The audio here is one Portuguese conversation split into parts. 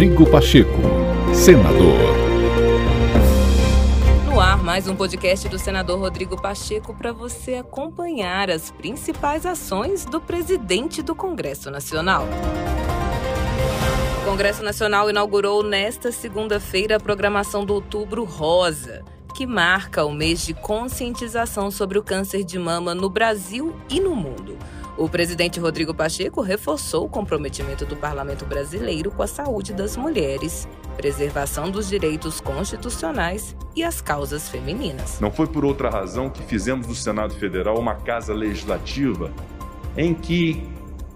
Rodrigo Pacheco, senador. No ar, mais um podcast do senador Rodrigo Pacheco para você acompanhar as principais ações do presidente do Congresso Nacional. O Congresso Nacional inaugurou nesta segunda-feira a programação do Outubro Rosa, que marca o mês de conscientização sobre o câncer de mama no Brasil e no mundo. O presidente Rodrigo Pacheco reforçou o comprometimento do parlamento brasileiro com a saúde das mulheres, preservação dos direitos constitucionais e as causas femininas. Não foi por outra razão que fizemos do Senado Federal uma casa legislativa em que,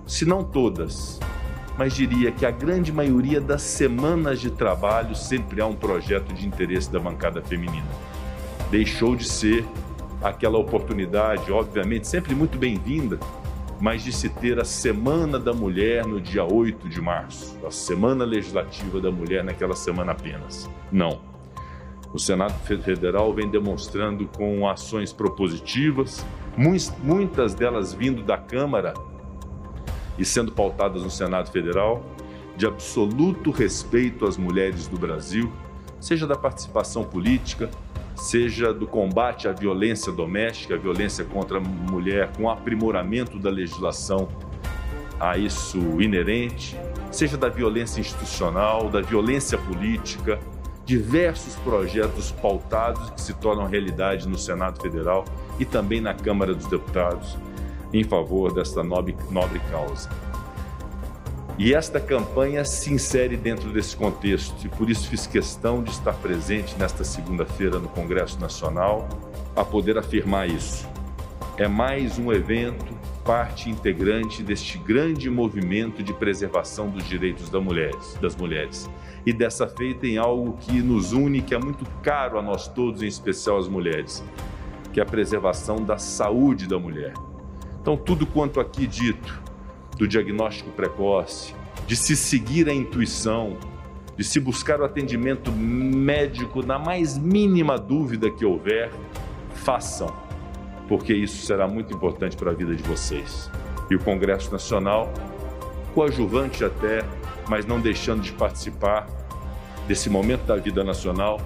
se não todas, mas diria que a grande maioria das semanas de trabalho sempre há um projeto de interesse da bancada feminina. Deixou de ser aquela oportunidade, obviamente, sempre muito bem-vinda, mas de se ter a Semana da Mulher no dia 8 de março, a Semana Legislativa da Mulher naquela semana apenas. Não. O Senado Federal vem demonstrando com ações propositivas, muitas delas vindo da Câmara e sendo pautadas no Senado Federal, de absoluto respeito às mulheres do Brasil, seja da participação política, seja do combate à violência doméstica, à violência contra a mulher, com aprimoramento da legislação a isso inerente, seja da violência institucional, da violência política, diversos projetos pautados que se tornam realidade no Senado Federal e também na Câmara dos Deputados em favor desta nobre, nobre causa. E esta campanha se insere dentro desse contexto e por isso fiz questão de estar presente nesta segunda-feira no Congresso Nacional a poder afirmar isso. É mais um evento, parte integrante deste grande movimento de preservação dos direitos das mulheres, das mulheres. E dessa feita em algo que nos une, que é muito caro a nós todos, em especial as mulheres, que é a preservação da saúde da mulher. Então, tudo quanto aqui dito do diagnóstico precoce, de se seguir a intuição, de se buscar o atendimento médico na mais mínima dúvida que houver, façam, porque isso será muito importante para a vida de vocês. E o Congresso Nacional, coadjuvante até, mas não deixando de participar desse momento da vida nacional,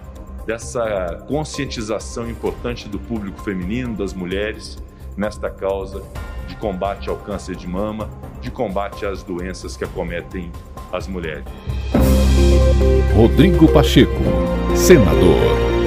dessa conscientização importante do público feminino, das mulheres, nesta causa de combate ao câncer de mama, de combate às doenças que acometem as mulheres. Rodrigo Pacheco, senador.